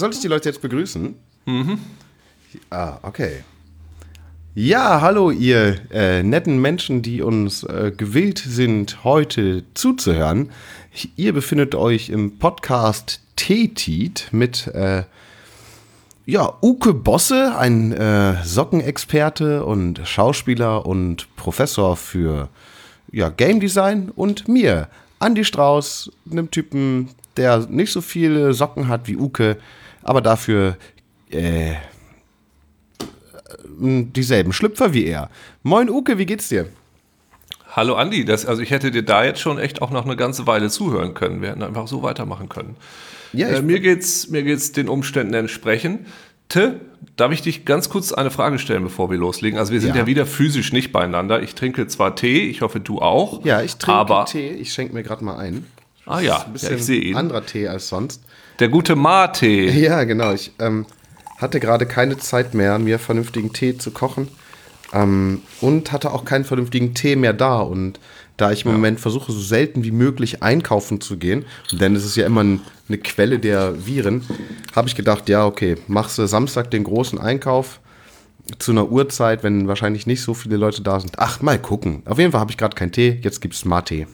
Soll ich die Leute jetzt begrüßen? Mhm. Ah, okay. Ja, hallo ihr äh, netten Menschen, die uns äh, gewillt sind, heute zuzuhören. Ihr befindet euch im Podcast Tetit mit äh, ja, Uke Bosse, ein äh, Sockenexperte und Schauspieler und Professor für ja, Game Design und mir, Andy Strauß, einem Typen, der nicht so viele Socken hat wie Uke, aber dafür äh, dieselben Schlüpfer wie er. Moin Uke, wie geht's dir? Hallo Andi, das, also ich hätte dir da jetzt schon echt auch noch eine ganze Weile zuhören können. Wir hätten einfach so weitermachen können. Ja, äh, mir geht's mir geht's den Umständen entsprechend. Te, darf ich dich ganz kurz eine Frage stellen, bevor wir loslegen? Also wir sind ja, ja wieder physisch nicht beieinander. Ich trinke zwar Tee, ich hoffe du auch. Ja, ich trinke Tee. Ich schenke mir gerade mal ein. Ah ja, ein bisschen ja, ich sehe ihn. Anderer Tee als sonst. Der gute Mate. Ja, genau. Ich ähm, hatte gerade keine Zeit mehr, mir vernünftigen Tee zu kochen. Ähm, und hatte auch keinen vernünftigen Tee mehr da. Und da ich im ja. Moment versuche, so selten wie möglich einkaufen zu gehen, denn es ist ja immer ein, eine Quelle der Viren, habe ich gedacht, ja, okay, machst du Samstag den großen Einkauf zu einer Uhrzeit, wenn wahrscheinlich nicht so viele Leute da sind. Ach, mal gucken. Auf jeden Fall habe ich gerade keinen Tee, jetzt gibt es Mate.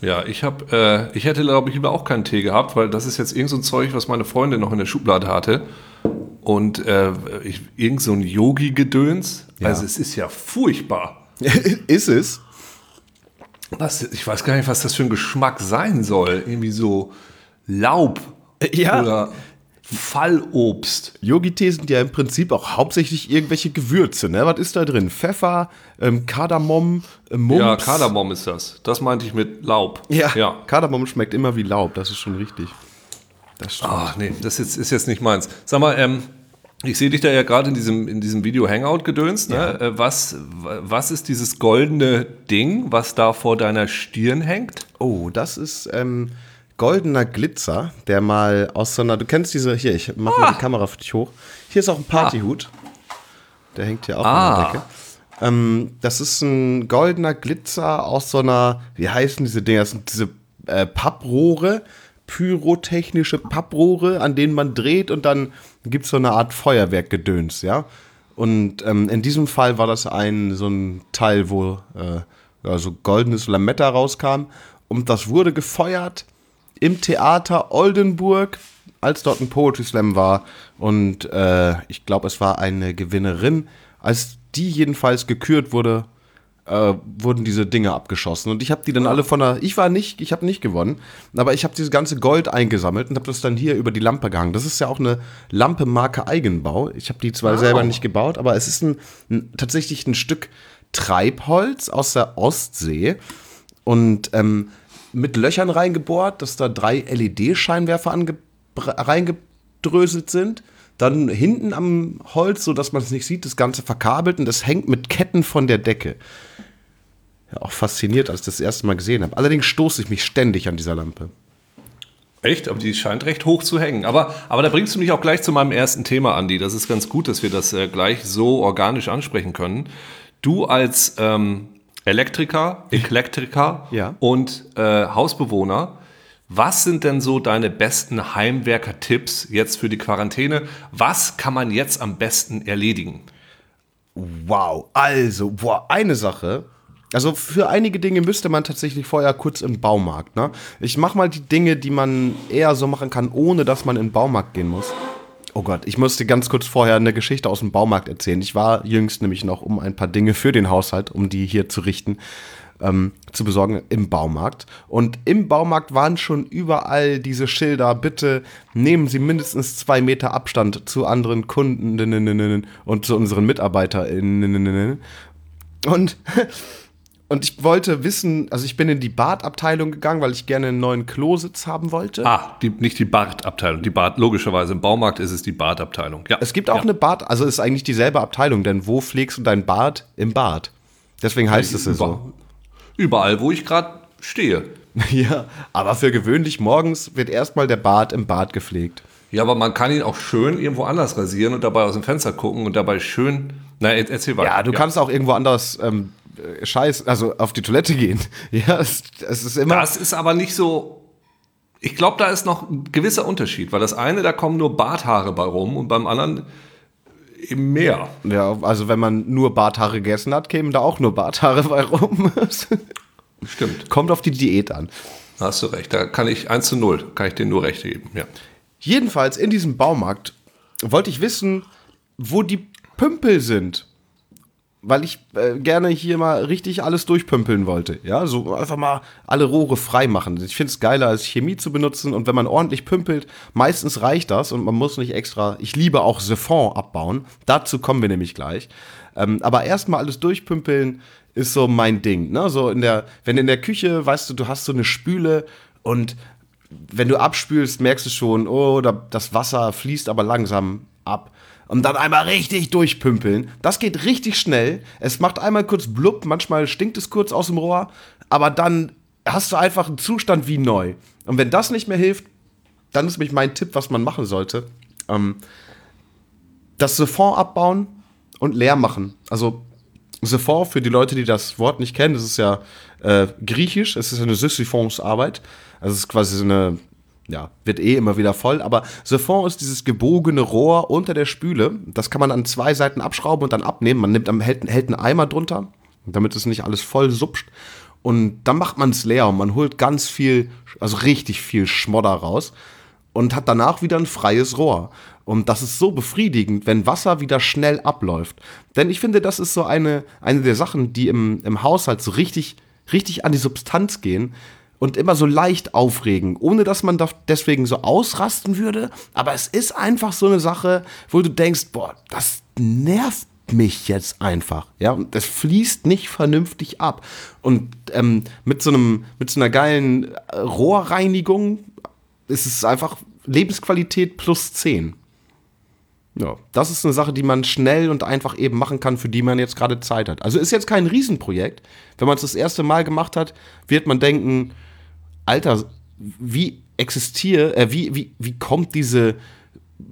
Ja, ich habe, äh, ich hätte glaube ich lieber auch keinen Tee gehabt, weil das ist jetzt irgend so ein Zeug, was meine Freundin noch in der Schublade hatte und äh, ich, irgend so ein Yogi-Gedöns. Ja. Also es ist ja furchtbar. ist es? Was, ich weiß gar nicht, was das für ein Geschmack sein soll. Irgendwie so Laub ja. oder Fallobst. Yogi-Tee sind ja im Prinzip auch hauptsächlich irgendwelche Gewürze. Ne? Was ist da drin? Pfeffer, ähm, Kardamom, äh, Mumps. Ja, Kardamom ist das. Das meinte ich mit Laub. Ja, ja, Kardamom schmeckt immer wie Laub. Das ist schon richtig. Das. Ach nee, das ist, ist jetzt nicht meins. Sag mal, ähm, ich sehe dich da ja gerade in diesem, in diesem Video Hangout gedönst. Ne? Ja. Äh, was, was ist dieses goldene Ding, was da vor deiner Stirn hängt? Oh, das ist ähm, goldener Glitzer, der mal aus so einer. Du kennst diese. Hier, ich mache ah. mal die Kamera für dich hoch. Hier ist auch ein Partyhut. Der hängt hier auch ah. an der Decke. Ähm, das ist ein goldener Glitzer aus so einer. Wie heißen diese Dinger? Das sind diese äh, Papprohre pyrotechnische Papprohre, an denen man dreht und dann gibt es so eine Art Feuerwerkgedöns, ja. Und ähm, in diesem Fall war das ein so ein Teil, wo äh, ja, so goldenes Lametta rauskam und das wurde gefeuert im Theater Oldenburg, als dort ein Poetry Slam war und äh, ich glaube, es war eine Gewinnerin, als die jedenfalls gekürt wurde äh, wurden diese Dinge abgeschossen. Und ich habe die dann alle von der. Ich war nicht, ich habe nicht gewonnen, aber ich habe dieses ganze Gold eingesammelt und habe das dann hier über die Lampe gehangen. Das ist ja auch eine Lampe Marke Eigenbau. Ich habe die zwar wow. selber nicht gebaut, aber es ist ein, ein, tatsächlich ein Stück Treibholz aus der Ostsee und ähm, mit Löchern reingebohrt, dass da drei LED-Scheinwerfer reingedröselt sind dann hinten am Holz, so dass man es nicht sieht, das Ganze verkabelt und das hängt mit Ketten von der Decke. Ja, auch fasziniert, als ich das, das erste Mal gesehen habe. Allerdings stoße ich mich ständig an dieser Lampe. Echt? Aber die scheint recht hoch zu hängen. Aber, aber da bringst du mich auch gleich zu meinem ersten Thema, Andi. Das ist ganz gut, dass wir das äh, gleich so organisch ansprechen können. Du als ähm, Elektriker, Eklektriker ja. und äh, Hausbewohner was sind denn so deine besten Heimwerker-Tipps jetzt für die Quarantäne? Was kann man jetzt am besten erledigen? Wow, also, boah, eine Sache. Also für einige Dinge müsste man tatsächlich vorher kurz im Baumarkt. Ne? Ich mach mal die Dinge, die man eher so machen kann, ohne dass man in den Baumarkt gehen muss. Oh Gott, ich musste ganz kurz vorher eine Geschichte aus dem Baumarkt erzählen. Ich war jüngst nämlich noch um ein paar Dinge für den Haushalt, um die hier zu richten ähm, zu besorgen im Baumarkt. Und im Baumarkt waren schon überall diese Schilder, bitte nehmen Sie mindestens zwei Meter Abstand zu anderen Kunden und zu unseren MitarbeiterInnen. Und Und ich wollte wissen, also ich bin in die Badabteilung gegangen, weil ich gerne einen neuen Klositz haben wollte. Ah, die, nicht die Badabteilung. Die Bad, logischerweise im Baumarkt ist es die Badabteilung. Ja. Es gibt auch ja. eine Bad, also es ist eigentlich dieselbe Abteilung, denn wo pflegst du dein Bad? Im Bad. Deswegen heißt ja, es so. Überall, wo ich gerade stehe. Ja, aber für gewöhnlich morgens wird erstmal der Bart im Bad gepflegt. Ja, aber man kann ihn auch schön irgendwo anders rasieren und dabei aus dem Fenster gucken und dabei schön. Na, erzähl weiter. Ja, du ja. kannst auch irgendwo anders ähm, scheiß, also auf die Toilette gehen. Ja, es, es ist immer. Das ist aber nicht so. Ich glaube, da ist noch ein gewisser Unterschied, weil das eine, da kommen nur Barthaare bei rum und beim anderen eben mehr. Ja, also wenn man nur Barthaare gegessen hat, kämen da auch nur Barthaare bei rum. Stimmt. Kommt auf die Diät an. Da hast du recht. Da kann ich 1 zu 0, kann ich dir nur recht geben. Ja. Jedenfalls in diesem Baumarkt wollte ich wissen, wo die Pümpel sind. Weil ich äh, gerne hier mal richtig alles durchpümpeln wollte. Ja, so einfach mal alle Rohre frei machen. Ich finde es geiler, als Chemie zu benutzen. Und wenn man ordentlich pümpelt, meistens reicht das und man muss nicht extra. Ich liebe auch Siphon abbauen. Dazu kommen wir nämlich gleich. Ähm, aber erstmal alles durchpümpeln ist so mein Ding. Ne? So in der, wenn in der Küche, weißt du, du hast so eine Spüle und wenn du abspülst, merkst du schon, oh, das Wasser fließt aber langsam ab und dann einmal richtig durchpümpeln. Das geht richtig schnell. Es macht einmal kurz blub, manchmal stinkt es kurz aus dem Rohr, aber dann hast du einfach einen Zustand wie neu. Und wenn das nicht mehr hilft, dann ist mich mein Tipp, was man machen sollte. Ähm, das Siphon abbauen und leer machen. Also Siphon, für die Leute, die das Wort nicht kennen, das ist ja äh, griechisch, es ist eine Sisyphons-Arbeit. Also es ist quasi so eine ja, wird eh immer wieder voll, aber Siphon ist dieses gebogene Rohr unter der Spüle. Das kann man an zwei Seiten abschrauben und dann abnehmen. Man nimmt, hält, hält einen Eimer drunter, damit es nicht alles voll supscht. Und dann macht man es leer und man holt ganz viel, also richtig viel Schmodder raus und hat danach wieder ein freies Rohr. Und das ist so befriedigend, wenn Wasser wieder schnell abläuft. Denn ich finde, das ist so eine, eine der Sachen, die im, im Haushalt so richtig, richtig an die Substanz gehen und immer so leicht aufregen, ohne dass man deswegen so ausrasten würde. Aber es ist einfach so eine Sache, wo du denkst, boah, das nervt mich jetzt einfach. Ja, und das fließt nicht vernünftig ab. Und ähm, mit so einem, mit so einer geilen äh, Rohrreinigung ist es einfach Lebensqualität plus 10. Ja, das ist eine Sache, die man schnell und einfach eben machen kann, für die man jetzt gerade Zeit hat. Also ist jetzt kein Riesenprojekt. Wenn man es das erste Mal gemacht hat, wird man denken, Alter, wie existiert, äh, wie, wie, wie kommt diese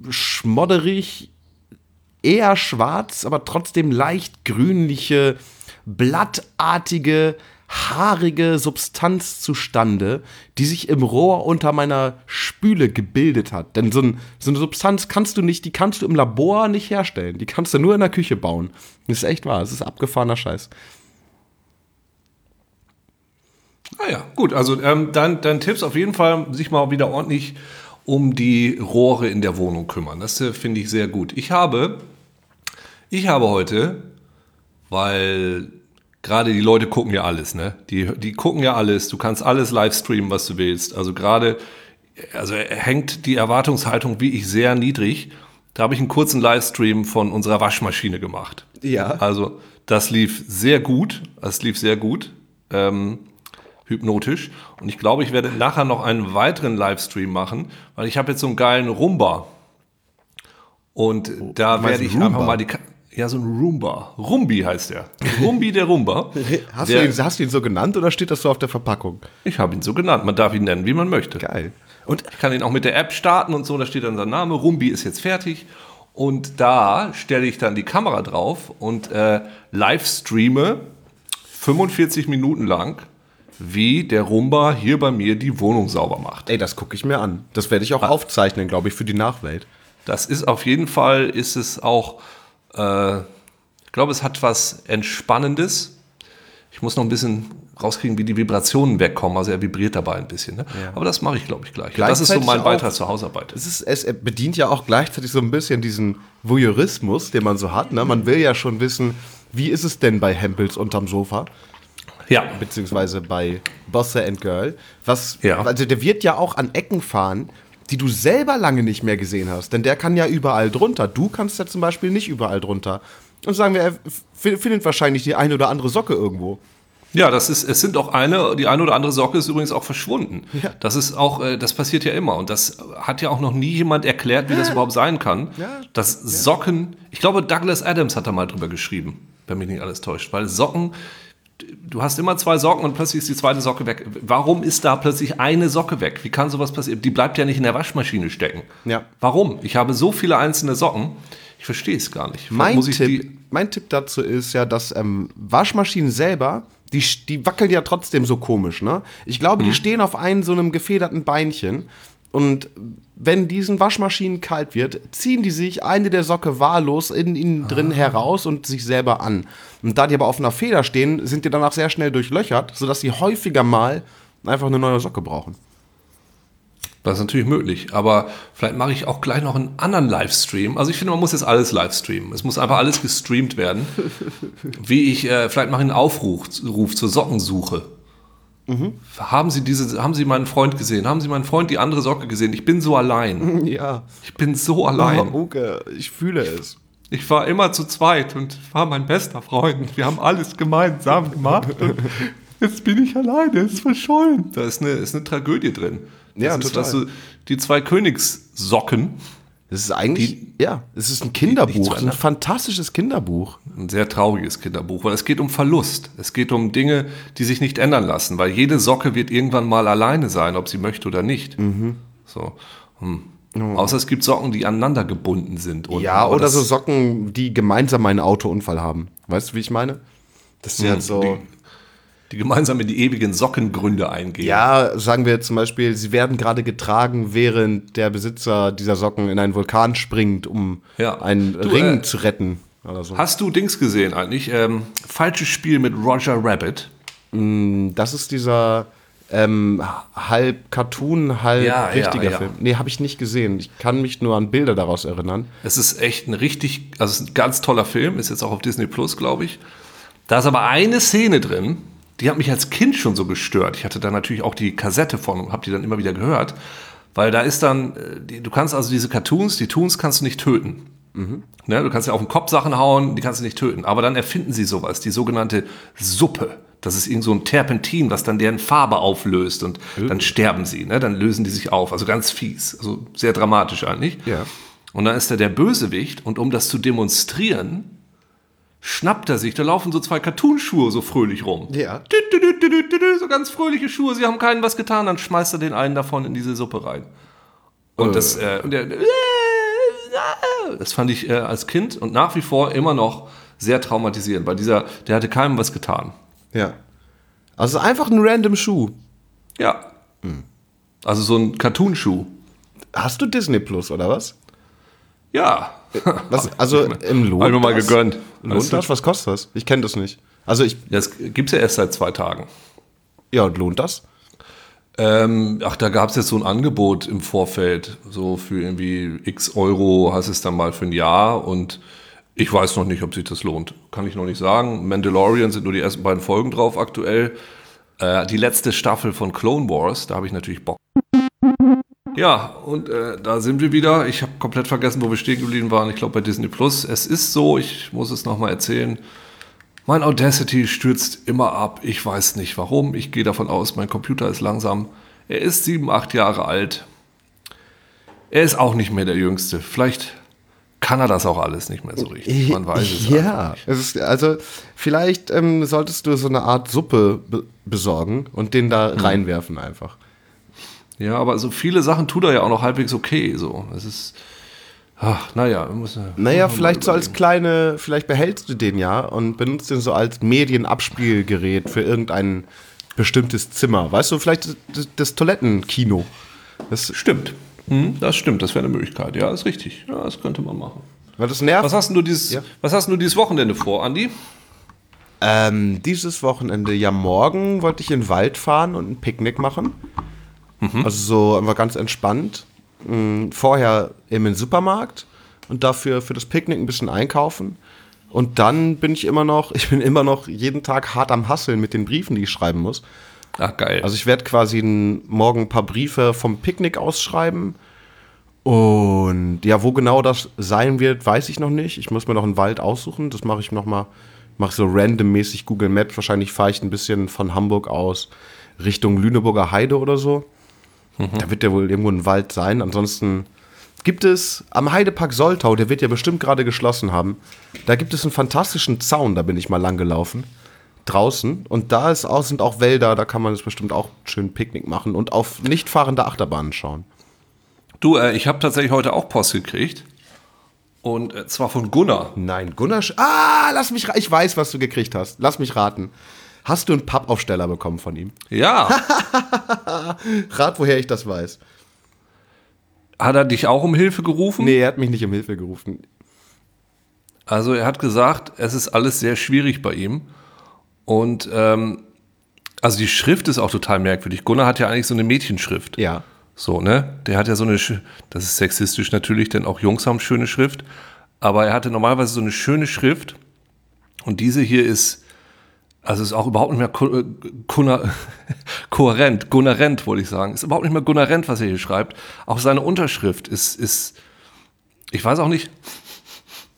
schmodderig, eher schwarz, aber trotzdem leicht grünliche, blattartige, haarige Substanz zustande, die sich im Rohr unter meiner Spüle gebildet hat. Denn so, ein, so, eine Substanz kannst du nicht, die kannst du im Labor nicht herstellen. Die kannst du nur in der Küche bauen. Das ist echt wahr, das ist abgefahrener Scheiß. Ah ja, gut. Also ähm, dann, dann Tipps auf jeden Fall, sich mal wieder ordentlich um die Rohre in der Wohnung kümmern. Das äh, finde ich sehr gut. Ich habe, ich habe heute, weil gerade die Leute gucken ja alles, ne? Die, die gucken ja alles. Du kannst alles live streamen, was du willst. Also gerade, also hängt die Erwartungshaltung wie ich sehr niedrig. Da habe ich einen kurzen Livestream von unserer Waschmaschine gemacht. Ja. Also das lief sehr gut. Das lief sehr gut. Ähm, hypnotisch. Und ich glaube, ich werde nachher noch einen weiteren Livestream machen, weil ich habe jetzt so einen geilen Rumba. Und oh, da werde ich Roomba? einfach mal die. Ja, so ein Roomba. Rumbi heißt der. Rumbi der Rumba. hast, der, du ihn, hast du ihn so genannt oder steht das so auf der Verpackung? Ich habe ihn so genannt. Man darf ihn nennen, wie man möchte. Geil. Und ich kann ihn auch mit der App starten und so. Da steht dann sein Name. Rumbi ist jetzt fertig. Und da stelle ich dann die Kamera drauf und äh, live streame 45 Minuten lang wie der Rumba hier bei mir die Wohnung sauber macht. Ey, das gucke ich mir an. Das werde ich auch aufzeichnen, glaube ich, für die Nachwelt. Das ist auf jeden Fall, ist es auch, äh, ich glaube, es hat was Entspannendes. Ich muss noch ein bisschen rauskriegen, wie die Vibrationen wegkommen. Also er vibriert dabei ein bisschen. Ne? Ja. Aber das mache ich, glaube ich, gleich. Das ist so mein Beitrag zur Hausarbeit. Es, ist, es bedient ja auch gleichzeitig so ein bisschen diesen Voyeurismus, den man so hat. Ne? Man will ja schon wissen, wie ist es denn bei Hempels unterm Sofa? Ja. Beziehungsweise bei Bosse and Girl. Was, ja. Also der wird ja auch an Ecken fahren, die du selber lange nicht mehr gesehen hast. Denn der kann ja überall drunter. Du kannst ja zum Beispiel nicht überall drunter. Und sagen wir, er findet wahrscheinlich die eine oder andere Socke irgendwo. Ja, das ist, es sind auch eine, die eine oder andere Socke ist übrigens auch verschwunden. Ja. Das ist auch, äh, das passiert ja immer. Und das hat ja auch noch nie jemand erklärt, wie ja. das überhaupt sein kann. Ja. Dass Socken, ich glaube, Douglas Adams hat da mal drüber geschrieben, wenn mich nicht alles täuscht. Weil Socken, du hast immer zwei Socken und plötzlich ist die zweite Socke weg. Warum ist da plötzlich eine Socke weg? Wie kann sowas passieren? Die bleibt ja nicht in der Waschmaschine stecken. Ja. Warum? Ich habe so viele einzelne Socken. Ich verstehe es gar nicht. Mein Tipp, mein Tipp dazu ist ja, dass ähm, Waschmaschinen selber Die, die wackeln ja trotzdem so komisch, ne? Ich glaube, die stehen auf einem so einem gefederten Beinchen. Und wenn diesen Waschmaschinen kalt wird, ziehen die sich eine der Socke wahllos in ihnen drin heraus und sich selber an. Und da die aber auf einer Feder stehen, sind die danach sehr schnell durchlöchert, sodass sie häufiger mal einfach eine neue Socke brauchen. Das ist natürlich möglich, aber vielleicht mache ich auch gleich noch einen anderen Livestream. Also ich finde, man muss jetzt alles livestreamen. Es muss einfach alles gestreamt werden. Wie ich, äh, vielleicht mache ich einen Aufruf Ruf zur Sockensuche. Haben Sie diese, haben Sie meinen Freund gesehen? Haben Sie meinen Freund die andere Socke gesehen? Ich bin so allein. Ja. Ich bin so allein. Oh, Uke, ich fühle es. Ich war immer zu zweit und war mein bester Freund. Wir haben alles gemeinsam gemacht. Jetzt bin ich alleine. Es ist verschollen. Da ist eine, ist eine Tragödie drin. Das Ja, ist, total. Dass du, die zwei Königssocken, Das ist eigentlich, ja, es ist ein Kinderbuch, ein fantastisches Kinderbuch. ein sehr trauriges Kinderbuch, weil es geht um Verlust. Es geht um Dinge, die sich nicht ändern lassen, weil jede Socke wird irgendwann mal alleine sein, ob sie möchte oder nicht. So. Hm. Außer es gibt Socken, die aneinander gebunden sind. unten. Ja, Aber oder so Socken, die gemeinsam einen Autounfall haben. Weißt du, wie ich meine? Das ist halt so. die gemeinsam in die ewigen Sockengründe eingehen. Ja, sagen wir zum Beispiel, sie werden gerade getragen, während der Besitzer dieser Socken in einen Vulkan springt, um Ja. einen Du, Ring äh, zu retten. So. Hast du Dings gesehen eigentlich? Ähm, falsches Spiel mit Roger Rabbit. Das ist dieser ähm, halb Cartoon, halb Ja, ja, richtiger ja. Film. Nee, habe ich nicht gesehen. Ich kann mich nur an Bilder daraus erinnern. Es ist echt ein richtig, also ein ganz toller Film, ist jetzt auch auf Disney Plus, glaube ich. Da ist aber eine Szene drin, die hat mich als Kind schon so gestört. Ich hatte da natürlich auch die Kassette von und habe die dann immer wieder gehört, weil da ist dann, äh, du kannst also diese Cartoons, die Toons kannst du nicht töten. Ne, du kannst ja auf den Kopf Sachen hauen, die kannst du nicht töten. Aber dann erfinden sie sowas, die sogenannte Suppe. Das ist irgend so ein Terpentin, was dann deren Farbe auflöst und dann sterben sie. Ne? Dann lösen die sich auf. Also ganz fies. Also sehr dramatisch eigentlich. Ja. Und dann ist er der Bösewicht und um das zu demonstrieren, schnappt er sich, da laufen so zwei Cartoonschuhe so fröhlich rum. Ja. So ganz fröhliche Schuhe, sie haben keinen was getan, dann schmeißt er den einen davon in diese Suppe rein. Und das, äh, und der, das fand ich äh, als Kind und nach wie vor immer noch sehr traumatisierend, weil dieser, der hatte keinem was getan. Ja. Also einfach ein random Schuh. Ja. Also so ein Cartoonschuh. Hast du Disney Plus oder was? Ja. was also im Lohn. Hab ich mir mal gegönnt. Lohnt das? Was kostet das? Ich kenne das nicht. Also ich, Das gibt's ja erst seit zwei Tagen. ja, und lohnt das? Ähm, ach, da gab es jetzt so ein Angebot im Vorfeld, so für irgendwie x Euro hast es dann mal für ein Jahr und ich weiß noch nicht, ob sich das lohnt. Kann ich noch nicht sagen. Mandalorian sind nur die ersten beiden Folgen drauf aktuell. Äh, die letzte Staffel von Clone Wars, da habe ich natürlich Bock. Ja, und äh, da sind wir wieder. Ich habe komplett vergessen, wo wir stehen geblieben waren. Ich glaube bei Disney Plus. Es ist so, ich muss es nochmal erzählen. Mein Audacity stürzt immer ab. Ich weiß nicht warum. Ich gehe davon aus, mein Computer ist langsam. Er ist sieben, acht Jahre alt. Er ist auch nicht mehr der Jüngste. Vielleicht kann er das auch alles nicht mehr so richtig. Man weiß es. Ja, es ist, also vielleicht ähm, solltest du so eine Art Suppe be besorgen und den da Hm. reinwerfen einfach. Ja, aber so viele Sachen tut er ja auch noch halbwegs okay. So, es ist. Ach, naja, wir müssen. Naja, vielleicht so als kleine, vielleicht behältst du den ja und benutzt den so als Medienabspielgerät für irgendein bestimmtes Zimmer. Weißt du, vielleicht das, das Toilettenkino. Das, Stimmt. Hm, das stimmt, das wäre eine Möglichkeit. Ja, ist richtig. Ja, das könnte man machen. weil das nervt. Was hast du dieses, Ja. was hast du dieses Wochenende vor, Andi? Ähm, dieses Wochenende, ja, morgen wollte ich in den Wald fahren und ein Picknick machen. Also so einfach ganz entspannt. Mm, Vorher eben in den Supermarkt und dafür für das Picknick ein bisschen einkaufen. Und dann bin ich immer noch, ich bin immer noch jeden Tag hart am Hasseln mit den Briefen, die ich schreiben muss. Ach, geil. Also ich werde quasi morgen ein paar Briefe vom Picknick ausschreiben. Und ja, wo genau das sein wird, weiß ich noch nicht. Ich muss mir noch einen Wald aussuchen. Das mache ich noch mal, mache so randommäßig Google Maps. Wahrscheinlich fahre ich ein bisschen von Hamburg aus Richtung Lüneburger Heide oder so. Da wird ja wohl irgendwo ein Wald sein. Ansonsten gibt es am Heidepark Soltau, der wird ja bestimmt gerade geschlossen haben. Da gibt es einen fantastischen Zaun, da bin ich mal lang gelaufen. Draußen. Und da ist auch, sind auch Wälder, da kann man es bestimmt auch schön Picknick machen und auf nicht fahrende Achterbahnen schauen. Du, äh, ich habe tatsächlich heute auch Post gekriegt. Und äh, zwar von Gunnar. Nein, Gunnar. Sch ah, lass mich Ich weiß, was du gekriegt hast. Lass mich raten. Hast du einen Pappaufsteller bekommen von ihm? Ja. Rat, woher ich das weiß. Hat er dich auch um Hilfe gerufen? Nee, er hat mich nicht um Hilfe gerufen. Also er hat gesagt, es ist alles sehr schwierig bei ihm. Und ähm, also die Schrift ist auch total merkwürdig. Gunnar hat ja eigentlich so eine Mädchenschrift. Ja. So, ne? Der hat ja so eine, Sch- das ist sexistisch natürlich, denn auch Jungs haben schöne Schrift. Aber er hatte normalerweise so eine schöne Schrift. Und diese hier ist, also ist auch überhaupt nicht mehr ko äh, Gunnar, kohärent, Gunnarent, wollte ich sagen. Ist überhaupt nicht mehr Gunnarent, was er hier schreibt. Auch seine Unterschrift ist, ist, ich weiß auch nicht.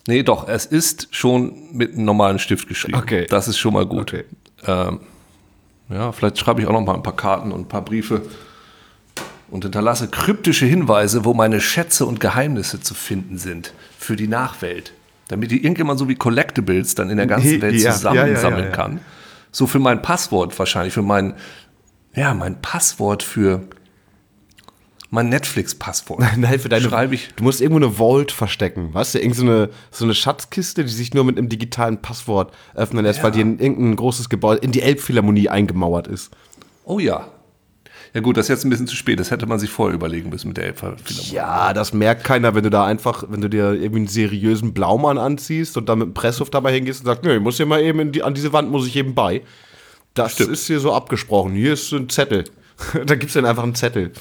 Nee, doch, es ist schon mit einem normalen Stift geschrieben. Okay. Das ist schon mal gut. Okay. Ähm, ja, vielleicht schreibe ich auch noch mal ein paar Karten und ein paar Briefe und hinterlasse kryptische Hinweise, wo meine Schätze und Geheimnisse zu finden sind für die Nachwelt. Damit die irgendjemand so wie Collectibles dann in der ganzen Welt zusammensammeln ja, ja, ja. kann. So für mein Passwort wahrscheinlich, für mein, ja, mein Passwort für mein Netflix-Passwort. Nein, für deine. Schreibe ich. Du musst irgendwo eine Vault verstecken. Weißt du, irgend so eine, so eine Schatzkiste, die sich nur mit einem digitalen Passwort öffnen lässt, weil die in irgendein großes Gebäude, in die Elbphilharmonie eingemauert ist. Oh ja. Ja gut, das ist jetzt ein bisschen zu spät. Das hätte man sich vorher überlegen müssen mit der Elbphilharmonie. Ja, das merkt keiner, wenn du da einfach, wenn du dir irgendwie einen seriösen Blaumann anziehst und dann mit dem Presshof dabei hingehst und sagst, nee, ich muss hier mal eben die, an diese Wand muss ich eben bei. Das Stimmt. ist hier so abgesprochen. Hier ist ein Zettel. da gibt's dann einfach einen Zettel.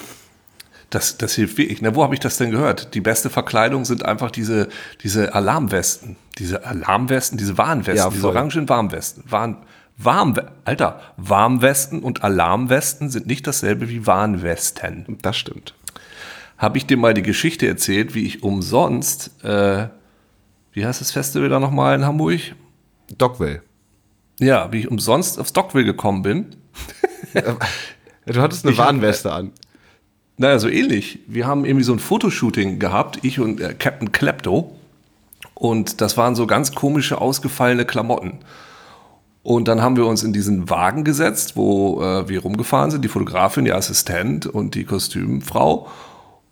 Das, das hilft wirklich. Ne? Wo habe ich das denn gehört? Die beste Verkleidung sind einfach diese, diese Alarmwesten. Diese Alarmwesten, diese Warnwesten, Ja, diese orangen Warnwesten. Warn, Warm, Alter, Warmwesten und Alarmwesten sind nicht dasselbe wie Warnwesten. Das stimmt. Habe ich dir mal die Geschichte erzählt, wie ich umsonst, äh, wie heißt das Festival da nochmal in Hamburg? Dogville. Ja, wie ich umsonst aufs Dockville gekommen bin. Du hattest eine Ich hab- Warnweste an. Naja, so ähnlich. Wir haben irgendwie so ein Fotoshooting gehabt, ich und äh, Captain Klepto. Und das waren so ganz komische, ausgefallene Klamotten. Und dann haben wir uns in diesen Wagen gesetzt, wo äh, wir rumgefahren sind, die Fotografin, die Assistent und die Kostümfrau.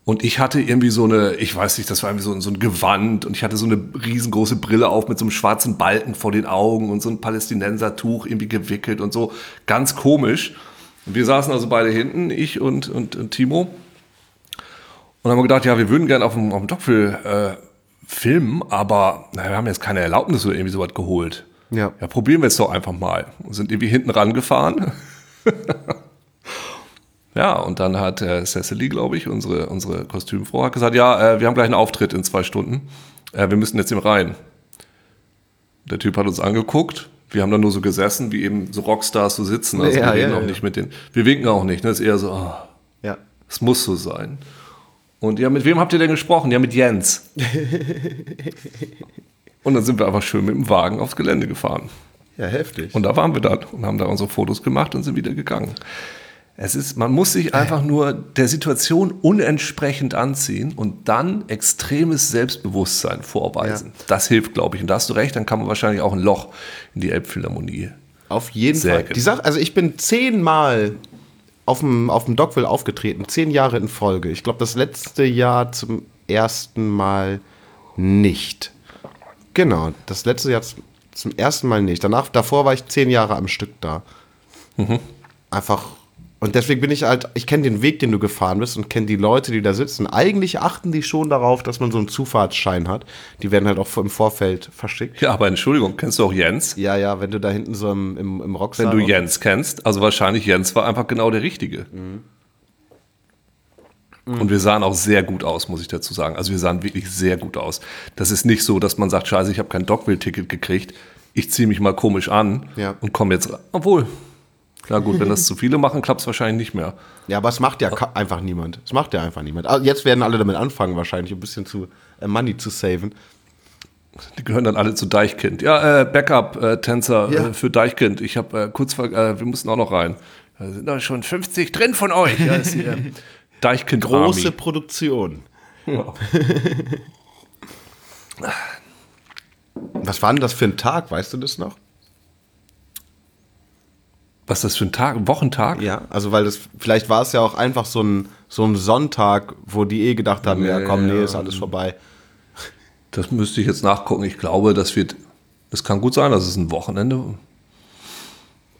Und ich hatte irgendwie so eine, ich weiß nicht, das war irgendwie so, so ein Gewand und ich hatte so eine riesengroße Brille auf mit so einem schwarzen Balken vor den Augen und so ein Palästinensertuch irgendwie gewickelt und so. Ganz komisch. Und wir saßen also beide hinten, ich und, und, und Timo. Und haben gedacht, ja, wir würden gerne auf dem, auf dem Dockville äh, filmen, aber na, wir haben jetzt keine Erlaubnis oder irgendwie sowas geholt. Ja. Ja, probieren wir es doch einfach mal. Und sind irgendwie hinten rangefahren. ja, und dann hat äh, Cecily, glaube ich, unsere, unsere Kostümfrau, hat gesagt, ja, äh, wir haben gleich einen Auftritt in zwei Stunden. Äh, wir müssen jetzt eben rein. Der Typ hat uns angeguckt. Wir haben dann nur so gesessen, wie eben so Rockstars so sitzen. Also Ja, wir reden ja, auch nicht mit den, wir winken auch nicht. Ne? Das ist eher so, oh, Ja. es muss so sein. Und ja, mit wem habt ihr denn gesprochen? Ja, mit Jens. und dann sind wir einfach schön mit dem Wagen aufs Gelände gefahren. Ja, heftig. Und da waren wir dann und haben da unsere Fotos gemacht und sind wieder gegangen. Es ist, man muss sich einfach nur der Situation unentsprechend anziehen und dann extremes Selbstbewusstsein vorweisen. Das hilft, glaube ich. Und da hast du recht, dann kann man wahrscheinlich auch ein Loch in die Elbphilharmonie. Auf jeden Sehr Fall. Die Sache, also ich bin zehnmal auf dem, auf dem Dogville aufgetreten, zehn Jahre in Folge. Ich glaube, das letzte Jahr zum ersten Mal nicht. Genau, das letzte Jahr zum, ersten Mal nicht. Danach, davor war ich zehn Jahre am Stück da. Mhm. Einfach. Und deswegen bin ich halt, ich kenne den Weg, den du gefahren bist und kenne die Leute, die da sitzen. Eigentlich achten die schon darauf, dass man so einen Zufahrtsschein hat. Die werden halt auch im Vorfeld verschickt. Ja, aber Entschuldigung, kennst du auch Jens? Ja, ja, wenn du da hinten so im, im, im Rockstar Wenn du Jens kennst, also wahrscheinlich Jens war einfach genau der Richtige. Und wir sahen auch sehr gut aus, muss ich dazu sagen. Also wir sahen wirklich sehr gut aus. Das ist nicht so, dass man sagt, scheiße, ich habe kein Dogville-Ticket gekriegt. Ich ziehe mich mal komisch an Ja. und komme jetzt. Obwohl, na gut, wenn das zu viele machen, klappt es wahrscheinlich nicht mehr. Ja, aber es macht ja einfach niemand. Es macht ja einfach niemand. Ah, Jetzt werden alle damit anfangen, wahrscheinlich ein bisschen zu äh, Money zu saven. Die gehören dann alle zu Deichkind. Ja, äh, Backup-Tänzer Ja. äh, für Deichkind. Ich habe äh, kurz, äh, wir mussten auch noch rein. Da sind da schon 50 drin von euch. Ja, ist hier Deichkind Große Army. Produktion. Ja. Was war denn das für ein Tag? Weißt du das noch? Was ist das für ein Tag? Ein Wochentag? Ja, also weil das, vielleicht war es ja auch einfach so ein, so ein Sonntag, wo die eh gedacht haben, ja komm, nee, ist alles vorbei. Das müsste ich jetzt nachgucken. Ich glaube, das wird, das kann gut sein, das ist ein Wochenende.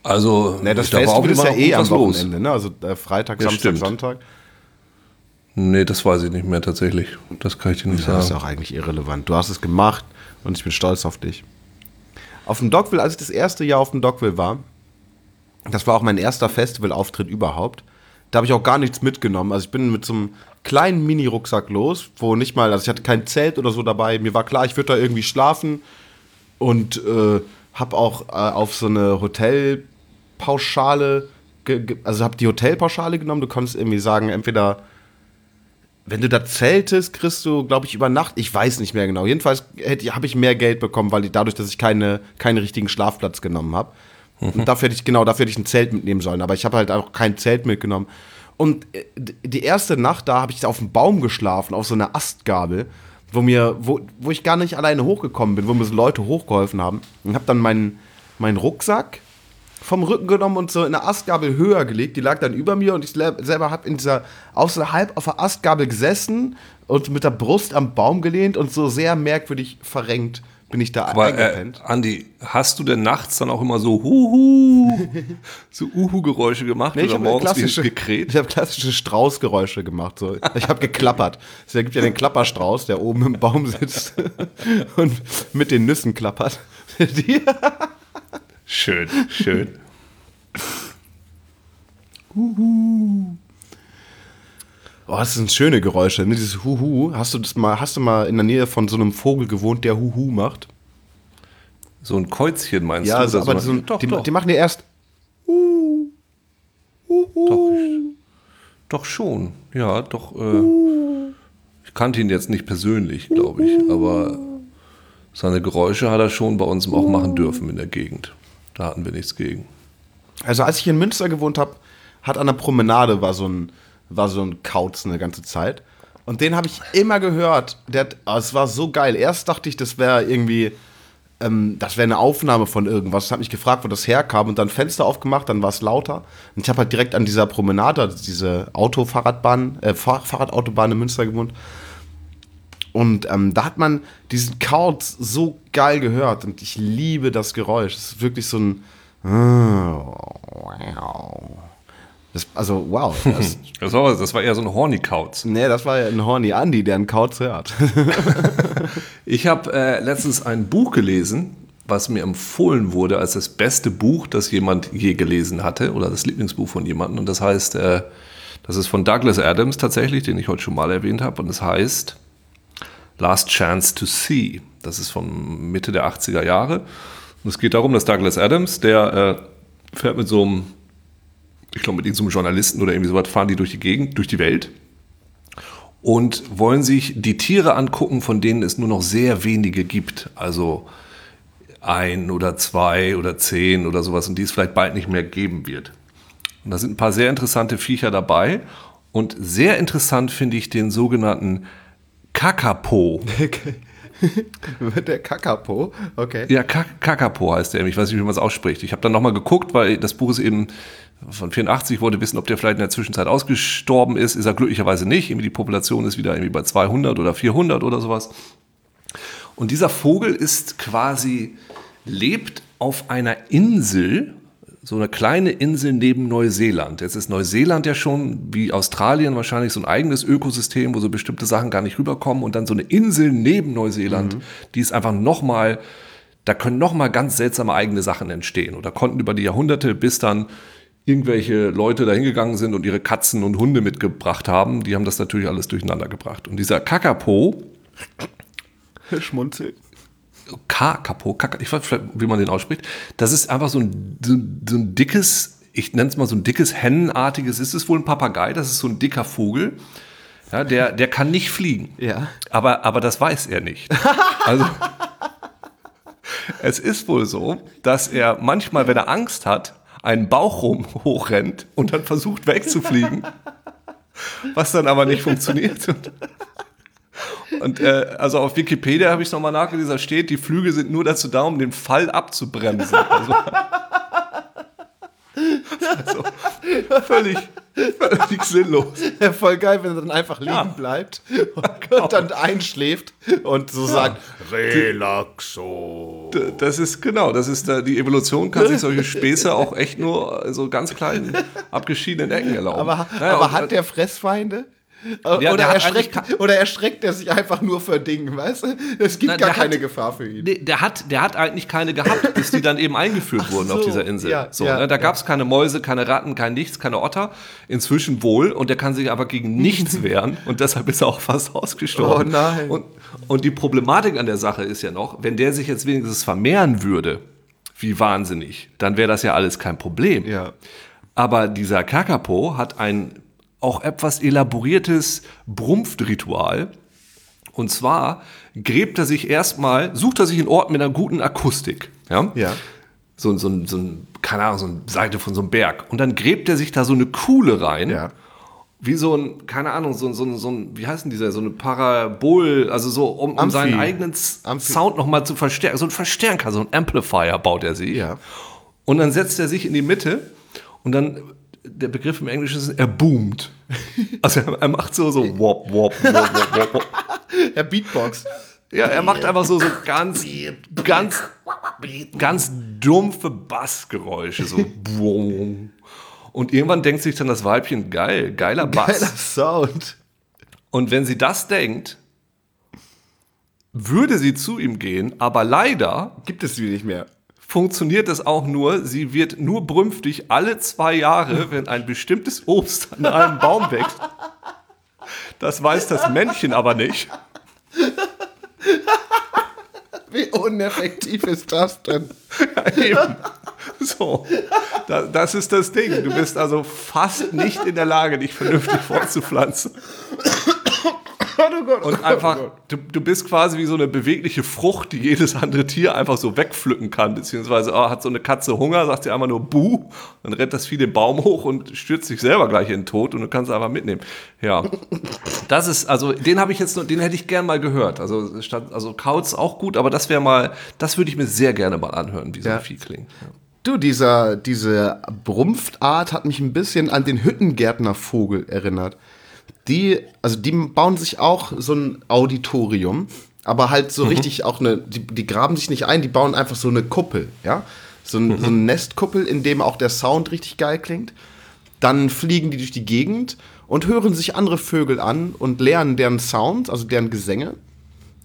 Also, Ne, das Festival ist ja eh am was los. Wochenende, ne? Also äh, Freitag, Ja, Samstag, stimmt. Sonntag. Nee, das weiß ich nicht mehr tatsächlich. Das kann ich dir nicht Das ist sagen. auch eigentlich irrelevant. Du hast es gemacht und ich bin stolz auf dich. Auf dem Dockville, als ich das erste Jahr auf dem Dockville war, das war auch mein erster Festivalauftritt überhaupt. Da habe ich auch gar nichts mitgenommen. Also ich bin mit so einem kleinen Mini-Rucksack los, wo nicht mal, also ich hatte kein Zelt oder so dabei. Mir war klar, ich würde da irgendwie schlafen und äh, habe auch äh, auf so eine Hotelpauschale, also habe die Hotelpauschale genommen. Du konntest irgendwie sagen, entweder wenn du da zeltest, kriegst du, glaube ich, über Nacht, ich weiß nicht mehr genau. Jedenfalls habe ich mehr Geld bekommen, weil ich, dadurch, dass ich keine, keinen richtigen Schlafplatz genommen habe. Und dafür hätte ich, genau, dafür hätte ich ein Zelt mitnehmen sollen. Aber ich habe halt auch kein Zelt mitgenommen. Und äh, die erste Nacht da habe ich auf einem Baum geschlafen, auf so einer Astgabel, wo mir, wo, wo ich gar nicht alleine hochgekommen bin, wo mir so Leute hochgeholfen haben. Und habe dann meinen, meinen Rucksack vom Rücken genommen und so in der Astgabel höher gelegt. Die lag dann über mir und ich selber habe in dieser, außerhalb auf der Astgabel gesessen und mit der Brust am Baum gelehnt und so sehr merkwürdig verrenkt bin ich da Aber äh, eingepennt. Andi, hast du denn nachts dann auch immer so Huhu, so Uhu-Geräusche gemacht Nee, ich oder habe morgens klassische, gekräht? ich hab klassische Straußgeräusche gemacht. So. Ich habe geklappert. Es gibt ja den Klapperstrauß, der oben im Baum sitzt und mit den Nüssen klappert. Die, Schön, schön. Oh, das sind schöne Geräusche, ne? Dieses Huhu. Hast du das mal, hast du mal in der Nähe von so einem Vogel gewohnt, der Huhu macht? So ein Käuzchen meinst Ja, du? oder aber so? ein- doch, die, doch, die machen ja erst. doch schon. Ja, doch. Äh, ich kannte ihn jetzt nicht persönlich, glaube ich, aber seine Geräusche hat er schon bei uns auch machen dürfen in der Gegend. Da hatten wir nichts gegen. Also als ich in Münster gewohnt habe, hat an der Promenade war so ein, war so ein Kauz eine ganze Zeit. Und den habe ich immer gehört. Der, oh, es war so geil. Erst dachte ich, das wäre irgendwie, ähm, das wäre eine Aufnahme von irgendwas. Ich habe mich gefragt, wo das herkam und dann Fenster aufgemacht, dann war es lauter. Und ich habe halt direkt an dieser Promenade, also diese Autofahrradbahn, äh, Fahr Fahrradautobahn in Münster gewohnt. Und ähm, da hat man diesen Kauz so geil gehört und ich liebe das Geräusch. Es ist wirklich so ein. Das, also, wow. Das, Das war, das war eher so ein Horny-Kauz. nee, das war ja ein Horny Andy, der einen Kauz hört. Ich habe äh, letztens ein Buch gelesen, was mir empfohlen wurde als das beste Buch, das jemand je gelesen hatte oder das Lieblingsbuch von jemandem. Und das heißt, äh, das ist von Douglas Adams tatsächlich, den ich heute schon mal erwähnt habe. Und es heißt Last Chance to See. Das ist von Mitte der 80er Jahre. Und es geht darum, dass Douglas Adams, der äh, fährt mit so einem, ich glaube mit irgendeinem Journalisten oder irgendwie sowas, fahren die durch die Gegend, durch die Welt und wollen sich die Tiere angucken, von denen es nur noch sehr wenige gibt. Also ein oder zwei oder zehn oder sowas und die es vielleicht bald nicht mehr geben wird. Und da sind ein paar sehr interessante Viecher dabei. Und sehr interessant finde ich den sogenannten Kakapo. der Kakapo, okay. Ja, Kak- Kakapo heißt der. Ich weiß nicht, wie man es ausspricht. Ich habe dann nochmal geguckt, weil das Buch ist eben von 84. Ich wollte wissen, ob der vielleicht in der Zwischenzeit ausgestorben ist. Ist er glücklicherweise nicht. Irgendwie die Population ist wieder irgendwie bei 200 oder 400 oder sowas. Und dieser Vogel ist quasi, lebt auf einer Insel, so eine kleine Insel neben Neuseeland. Jetzt ist Neuseeland ja schon wie Australien wahrscheinlich so ein eigenes Ökosystem, wo so bestimmte Sachen gar nicht rüberkommen. Und dann so eine Insel neben Neuseeland, die ist einfach nochmal, da können nochmal ganz seltsame eigene Sachen entstehen. Oder konnten über die Jahrhunderte, bis dann irgendwelche Leute da hingegangen sind und ihre Katzen und Hunde mitgebracht haben, die haben das natürlich alles durcheinander gebracht. Und dieser Kakapo, Schmunzel. Kakapo, Kaka, ich weiß nicht, wie man den ausspricht. Das ist einfach so ein, so, so ein dickes, ich nenne es mal so ein dickes Hennenartiges, ist es wohl ein Papagei, das ist so ein dicker Vogel. Ja, der, der kann nicht fliegen. Ja. Aber, aber das weiß er nicht. Also, es ist wohl so, dass er manchmal, wenn er Angst hat, einen Bauch rum hochrennt und dann versucht wegzufliegen. Was dann aber nicht funktioniert. Und, äh, also auf Wikipedia habe ich es nochmal nachgelesen, da steht, die Flüge sind nur dazu da, um den Fall abzubremsen. Also, also völlig, Völlig sinnlos. Ja, voll geil, wenn er dann einfach liegen Ja. bleibt und, dann einschläft und so sagt, Relaxo. Das ist genau, das ist da, die Evolution kann sich solche Späße auch echt nur so ganz kleinen abgeschiedenen Ecken erlauben. Aber, Naja, aber und- hat der Fressfeinde? Ja, oder, der hat erschreckt, oder erschreckt er sich einfach nur vor Dingen, weißt du? Es gibt Na, gar keine hat- Gefahr für ihn. Nee, der hat, der hat eigentlich keine gehabt, bis die dann eben eingeführt wurden auf so, dieser Insel. ja, so, ja, ne, da ja. gab es keine Mäuse, keine Ratten, kein Nichts, keine Otter. Inzwischen wohl und der kann sich aber gegen nichts wehren und deshalb ist er auch fast ausgestorben. Oh nein. Und, und die Problematik an der Sache ist ja noch, wenn der sich jetzt wenigstens vermehren würde, wie wahnsinnig, dann wäre das ja alles kein Problem. Ja. Aber dieser Kakapo hat ein auch etwas elaboriertes Brumpfritual. Und zwar gräbt er sich erstmal, sucht er sich einen Ort mit einer guten Akustik. Ja. Ja. So, so, so, so ein, keine Ahnung, so eine Seite von so einem Berg. Und dann gräbt er sich da so eine Kuhle rein. Ja. Wie so ein, keine Ahnung, so, ein- so, ein- so ein, wie heißt denn dieser, so eine Parabol, also so, um, um seinen eigenen Amphi. Sound nochmal zu verstärken. So ein Verstärker, so ein Amplifier baut er sich. Ja. Und dann setzt er sich in die Mitte und dann, der Begriff im Englischen ist, er boomt. Also er, macht so, so wop, wop, wop, wop, wop. Er Beatbox. Ja, er macht einfach so, so ganz, ganz, ganz dumpfe Bassgeräusche, so. Und irgendwann denkt sich dann das Weibchen, geil, geiler Bass. Geiler Sound. Und wenn sie das denkt, würde sie zu ihm gehen, aber leider Gibt es die nicht mehr. Funktioniert es auch nur, sie wird nur brünftig alle zwei Jahre, wenn ein bestimmtes Obst an einem Baum wächst. Das weiß das Männchen aber nicht. Wie uneffektiv ist das denn? Eben. So, da, das ist das Ding. Du bist also fast nicht in der Lage, dich vernünftig fortzupflanzen. Und einfach, du, du bist quasi wie so eine bewegliche Frucht, die jedes andere Tier einfach so wegpflücken kann. Beziehungsweise oh, hat so eine Katze Hunger, sagt sie einfach nur Buh, dann rennt das Vieh den Baum hoch und stürzt sich selber gleich in den Tod und du kannst es einfach mitnehmen. Ja. Das ist, also den habe ich jetzt nur, den hätte ich gern mal gehört. Also, statt, also Kauz auch gut, aber das wäre mal, das würde ich mir sehr gerne mal anhören, wie so Ja. ein Vieh klingt. Ja. Du, dieser, diese Brumpftart hat mich ein bisschen an den Hüttengärtnervogel erinnert. Die, also die bauen sich auch so ein Auditorium, aber halt so richtig auch eine, die, die graben sich nicht ein, die bauen einfach so eine Kuppel, ja? So, ein, so eine Nestkuppel, in dem auch der Sound richtig geil klingt. Dann fliegen die durch die Gegend und hören sich andere Vögel an und lernen deren Sound, also deren Gesänge.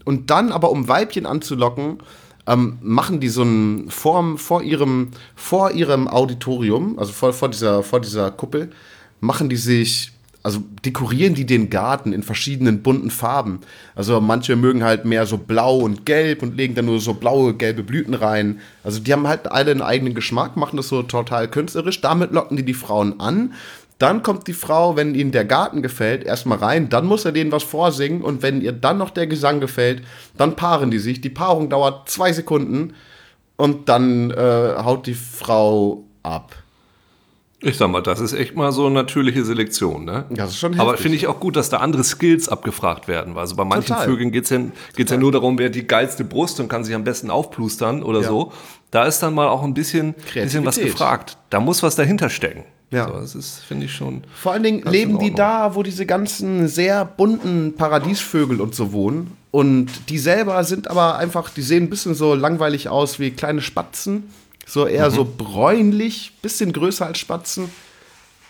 Und dann aber, um Weibchen anzulocken, ähm, machen die so ein vor, vor, ihrem, vor ihrem Auditorium, also vor, vor, dieser, vor dieser Kuppel, machen die sich, also dekorieren die den Garten in verschiedenen bunten Farben. Also manche mögen halt mehr so blau und gelb und legen dann nur so blaue, gelbe Blüten rein. Also die haben halt alle einen eigenen Geschmack, machen das so total künstlerisch. Damit locken die die Frauen an. Dann kommt die Frau, wenn ihnen der Garten gefällt, erstmal rein, dann muss er denen was vorsingen und wenn ihr dann noch der Gesang gefällt, dann paaren die sich. Die Paarung dauert zwei Sekunden und dann äh, haut die Frau ab. Ich sag mal, das ist echt mal so eine natürliche Selektion, ne? Das ist schon Aber heftig. finde ich auch gut, dass da andere Skills abgefragt werden. Also bei manchen Total. Vögeln geht's ja, geht's ja nur darum, wer hat die geilste Brust und kann sich am besten aufplustern oder Ja. so. Da ist dann mal auch ein bisschen, bisschen was gefragt. Da muss was dahinter stecken. Ja. So, das ist, finde ich schon. Vor allen Dingen leben die da, wo diese ganzen sehr bunten Paradiesvögel und so wohnen. Und die selber sind aber einfach, die sehen ein bisschen so langweilig aus wie kleine Spatzen. So eher Mhm. so bräunlich, bisschen größer als Spatzen.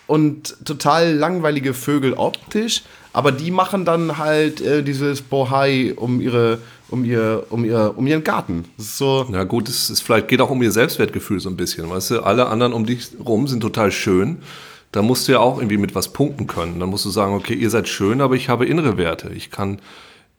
Und total langweilige Vögel optisch. Aber die machen dann halt äh, dieses Bohai um ihre, um ihr, um ihr, um ihren Garten. So. Na gut, es ist vielleicht geht auch um ihr Selbstwertgefühl so ein bisschen. Weißt du, alle anderen um dich rum sind total schön. Da musst du ja auch irgendwie mit was punkten können. Dann musst du sagen, okay, ihr seid schön, aber ich habe innere Werte. Ich kann,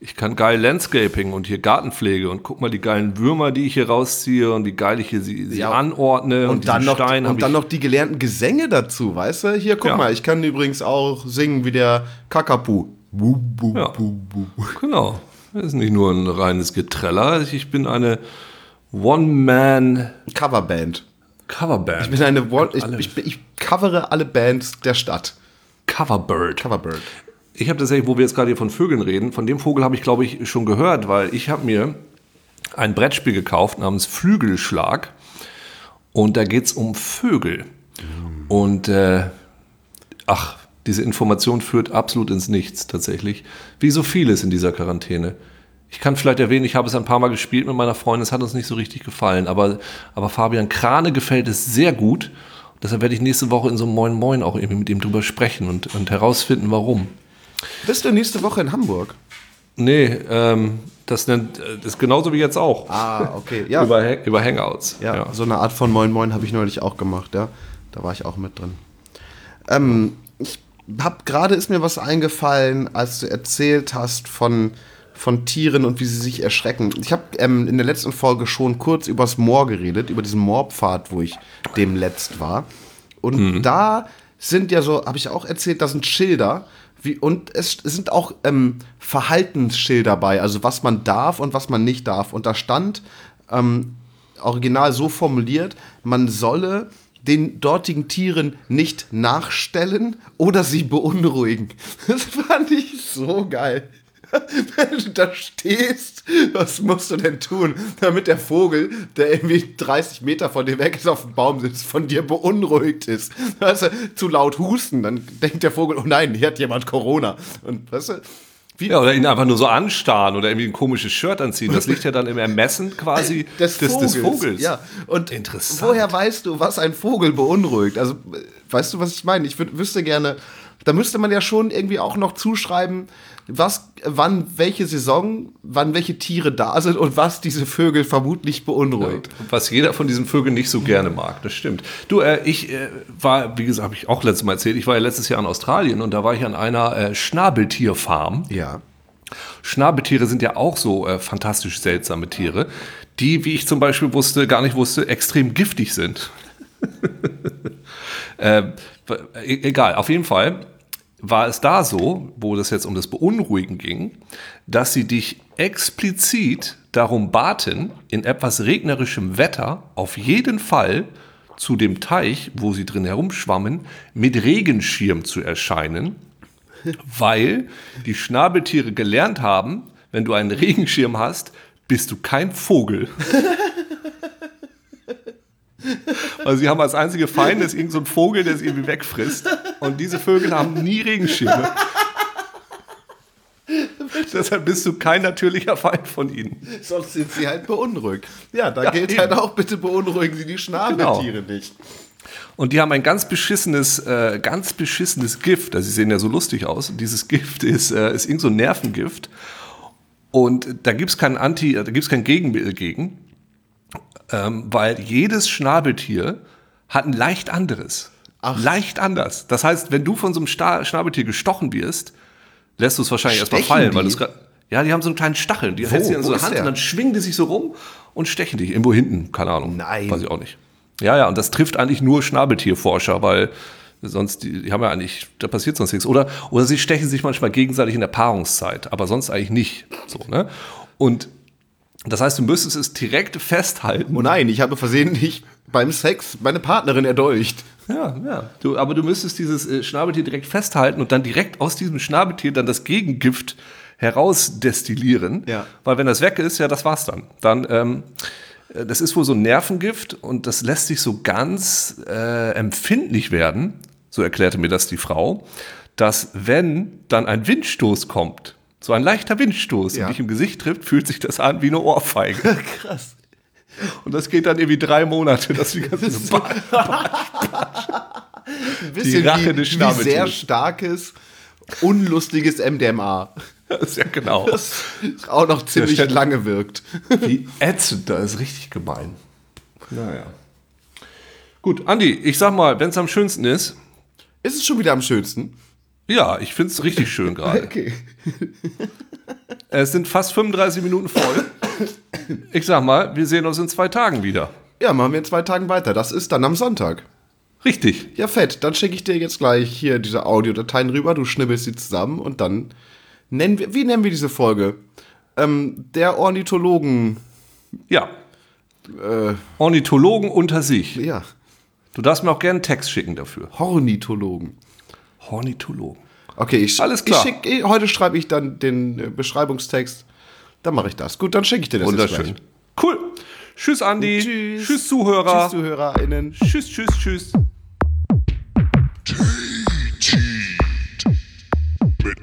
ich kann geil Landscaping und hier Gartenpflege und guck mal die geilen Würmer, die ich hier rausziehe und wie geil ich hier sie, sie Ja. anordne. Und dann, diesen noch, Stein und dann ich- noch die gelernten Gesänge dazu, weißt du? Hier, guck Ja. mal, ich kann übrigens auch singen wie der Kakapu. Bu, bu, Ja. bu. Genau. Das ist nicht nur ein reines Getreller. Ich bin eine One-Man-Coverband. Coverband. Ich bin eine One ich, ich, bin- ich covere alle Bands der Stadt. Coverbird. Coverbird. Ich habe tatsächlich, wo wir jetzt gerade hier von Vögeln reden, von dem Vogel habe ich, glaube ich, schon gehört, weil ich habe mir ein Brettspiel gekauft namens Flügelschlag und da geht es um Vögel. Und äh, ach, diese Information führt absolut ins Nichts tatsächlich. Wie so vieles in dieser Quarantäne. Ich kann vielleicht erwähnen, ich habe es ein paar Mal gespielt mit meiner Freundin, es hat uns nicht so richtig gefallen, aber, aber Fabian Krane gefällt es sehr gut. Deshalb werde ich nächste Woche in so einem Moin Moin auch irgendwie mit ihm drüber sprechen und, und herausfinden, warum. Bist du nächste Woche in Hamburg? Nee, ähm, das, nennt, das ist genauso wie jetzt auch. Ah, okay. Ja. über, über Hangouts. Ja, ja, so eine Art von Moin Moin habe ich neulich auch gemacht, ja. Da war ich auch mit drin. Ähm, ich hab gerade ist mir was eingefallen, als du erzählt hast von, von Tieren und wie sie sich erschrecken. Ich habe ähm, in der letzten Folge schon kurz übers Moor geredet, über diesen Moorpfad, wo ich dem letzt war. Und mhm. da sind ja so, habe ich auch erzählt, da sind Schilder. Wie, und es sind auch ähm, Verhaltensschilder bei, also was man darf und was man nicht darf. Und da stand ähm, original so formuliert, man solle den dortigen Tieren nicht nachstellen oder sie beunruhigen. Das fand ich so geil. Wenn du da stehst, was musst du denn tun, damit der Vogel, der irgendwie 30 Meter von dir weg ist, auf dem Baum sitzt, von dir beunruhigt ist? Weißt du, zu laut husten, dann denkt der Vogel, oh nein, hier hat jemand Corona. Und weißt du, wie? Ja, oder ihn einfach nur so anstarren oder irgendwie ein komisches Shirt anziehen. Das liegt ja dann im Ermessen quasi des, des, Vogels. Des Vogels. Ja, und Interessant. woher weißt du, was ein Vogel beunruhigt? Also, weißt du, was ich meine? Ich wüsste gerne, da müsste man ja schon irgendwie auch noch zuschreiben, was, wann welche Saison, wann welche Tiere da sind und was diese Vögel vermutlich beunruhigt. Ja, was jeder von diesen Vögeln nicht so gerne mag, das stimmt. Du, äh, ich äh, war, wie gesagt, habe ich auch letztes Mal erzählt, ich war ja letztes Jahr in Australien und da war ich an einer äh, Schnabeltierfarm. Ja. Schnabeltiere sind ja auch so äh, fantastisch seltsame Tiere, die, wie ich zum Beispiel wusste, gar nicht wusste, extrem giftig sind. äh, e-, egal, auf jeden Fall war es da so, wo es jetzt um das Beunruhigen ging, dass sie dich explizit darum baten, in etwas regnerischem Wetter auf jeden Fall zu dem Teich, wo sie drin herumschwammen, mit Regenschirm zu erscheinen, weil die Schnabeltiere gelernt haben, wenn du einen Regenschirm hast, bist du kein Vogel. Also sie haben als einzige Feinde ist irgendein so Vogel, der sie irgendwie wegfrisst. Und diese Vögel haben nie Regenschirme. Deshalb bist du kein natürlicher Feind von ihnen. Sonst sind sie halt beunruhigt. Ja, da ja, gilt eben. halt auch, bitte beunruhigen Sie die Schnabeltiere genau. nicht. Und die haben ein ganz beschissenes, äh, ganz beschissenes Gift. Also sie sehen ja so lustig aus. Und dieses Gift ist, äh, ist irgend so ein Nervengift. Und da gibt es kein Anti, da gibt es kein Gegenmittel gegen ähm, weil jedes Schnabeltier hat ein leicht anderes. Ach. Leicht anders. Das heißt, wenn du von so einem Sta Schnabeltier gestochen wirst, lässt du es wahrscheinlich erstmal fallen, die? weil du ja, die haben so einen kleinen Stachel, die hältst du in so Hand der? und dann schwingen die sich so rum und stechen dich irgendwo hinten, keine Ahnung. Nein. Weiß ich auch nicht. Ja, ja, und das trifft eigentlich nur Schnabeltierforscher, weil sonst, die, die haben ja eigentlich, da passiert sonst nichts. Oder, oder sie stechen sich manchmal gegenseitig in der Paarungszeit, aber sonst eigentlich nicht. So, ne? Und das heißt, du müsstest es direkt festhalten. Oh nein, ich habe versehentlich beim Sex meine Partnerin erdolcht. Ja, ja. Du, aber du müsstest dieses äh, Schnabeltier direkt festhalten und dann direkt aus diesem Schnabeltier dann das Gegengift herausdestillieren. Ja. Weil wenn das weg ist, ja, das war's dann. Dann, ähm, äh, das ist wohl so ein Nervengift und das lässt sich so ganz äh, empfindlich werden, so erklärte mir das die Frau, dass wenn dann ein Windstoß kommt, so ein leichter Windstoß ja. und dich im Gesicht trifft, fühlt sich das an wie eine Ohrfeige. Krass. Und das geht dann irgendwie drei Monate, dass die ganze so Ein bisschen die Rache wie, des wie sehr starkes, unlustiges MDMA. Das ja genau. Das auch noch ziemlich lange wirkt. Wie ätzend, da ist richtig gemein. Naja. Gut, Andi, ich sag mal, wenn es am schönsten ist. Ist es schon wieder am schönsten? Ja, ich finde es richtig schön gerade. Okay. Es sind fast 35 Minuten voll. Ich sag mal, wir sehen uns in zwei Tagen wieder. Ja, machen wir in zwei Tagen weiter. Das ist dann am Sonntag. Richtig. Ja, fett. Dann schicke ich dir jetzt gleich hier diese Audiodateien rüber. Du schnibbelst sie zusammen und dann nennen wir, wie nennen wir diese Folge? Ähm, der Ornithologen. Ja. Äh, Ornithologen unter sich. Ja. Du darfst mir auch gerne einen Text schicken dafür. Ornithologen. Hornithologen. Okay, ich, Alles klar. Ich schick, heute schreibe ich dann den Beschreibungstext. Dann mache ich das. Gut, dann schicke ich dir das Wunderschön. Cool. Tschüss, Andi. Tschüss. tschüss, Zuhörer. Tschüss, ZuhörerInnen. Tschüss, tschüss, tschüss. Mit